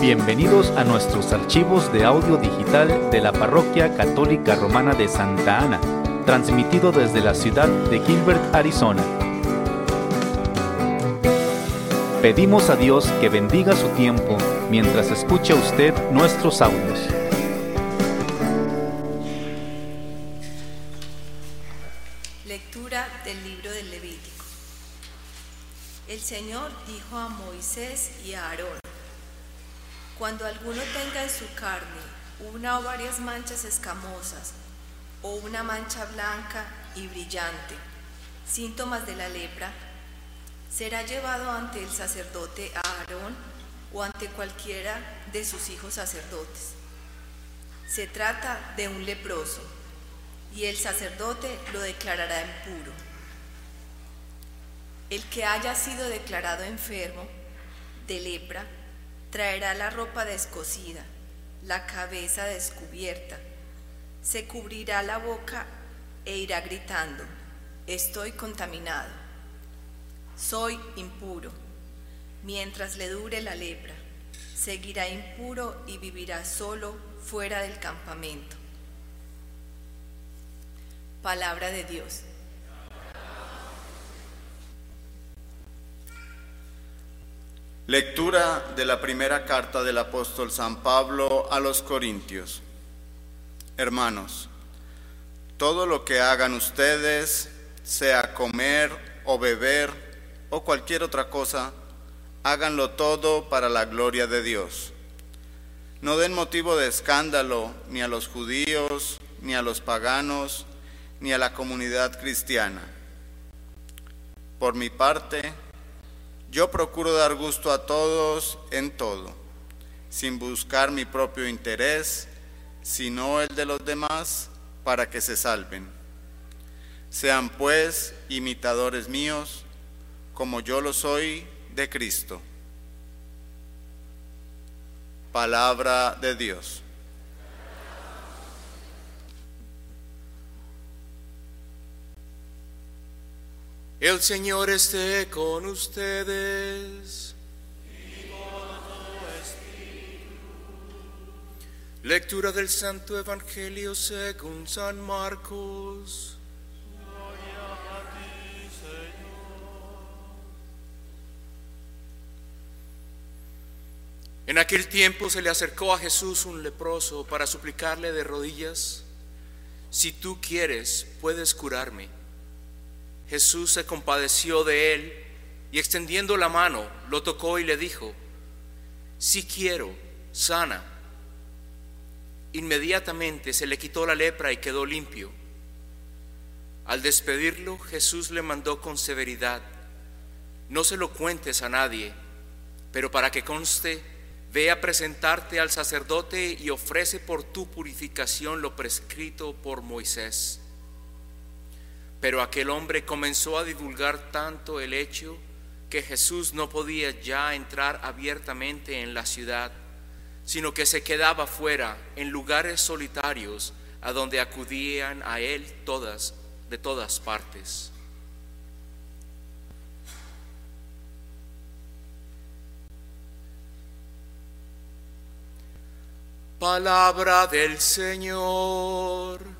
Bienvenidos a nuestros archivos de audio digital de la Parroquia Católica Romana de Santa Ana, transmitido desde la ciudad de Gilbert, Arizona. Pedimos a Dios que bendiga su tiempo mientras escucha usted nuestros audios. Lectura del libro del Levítico. El Señor dijo a Moisés y a Aarón, cuando alguno tenga en su carne una o varias manchas escamosas o una mancha blanca y brillante, síntomas de la lepra, será llevado ante el sacerdote Aarón o ante cualquiera de sus hijos sacerdotes. Se trata de un leproso y el sacerdote lo declarará impuro. El que haya sido declarado enfermo de lepra traerá la ropa descosida, la cabeza descubierta, se cubrirá la boca e irá gritando, estoy contaminado, soy impuro. Mientras le dure la lepra, seguirá impuro y vivirá solo fuera del campamento. Palabra de Dios. Lectura de la primera carta del apóstol San Pablo a los Corintios. Hermanos, todo lo que hagan ustedes, sea comer o beber o cualquier otra cosa, háganlo todo para la gloria de Dios. No den motivo de escándalo ni a los judíos, ni a los paganos, ni a la comunidad cristiana. Por mi parte, yo procuro dar gusto a todos en todo, sin buscar mi propio interés, sino el de los demás, para que se salven. Sean pues imitadores míos, como yo lo soy de Cristo. Palabra de Dios. El Señor esté con ustedes. Lectura del Santo Evangelio según San Marcos. En aquel tiempo se le acercó a Jesús un leproso para suplicarle de rodillas, si tú quieres, puedes curarme. Jesús se compadeció de él y extendiendo la mano lo tocó y le dijo, si quiero, sana. Inmediatamente se le quitó la lepra y quedó limpio. Al despedirlo, Jesús le mandó con severidad, no se lo cuentes a nadie, pero para que conste, ve a presentarte al sacerdote y ofrece por tu purificación lo prescrito por Moisés. Pero aquel hombre comenzó a divulgar tanto el hecho que Jesús no podía ya entrar abiertamente en la ciudad, sino que se quedaba fuera en lugares solitarios a donde acudían a él todas de todas partes. Palabra del Señor.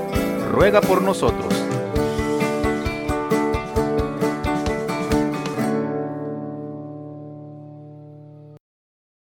ruega por nosotros.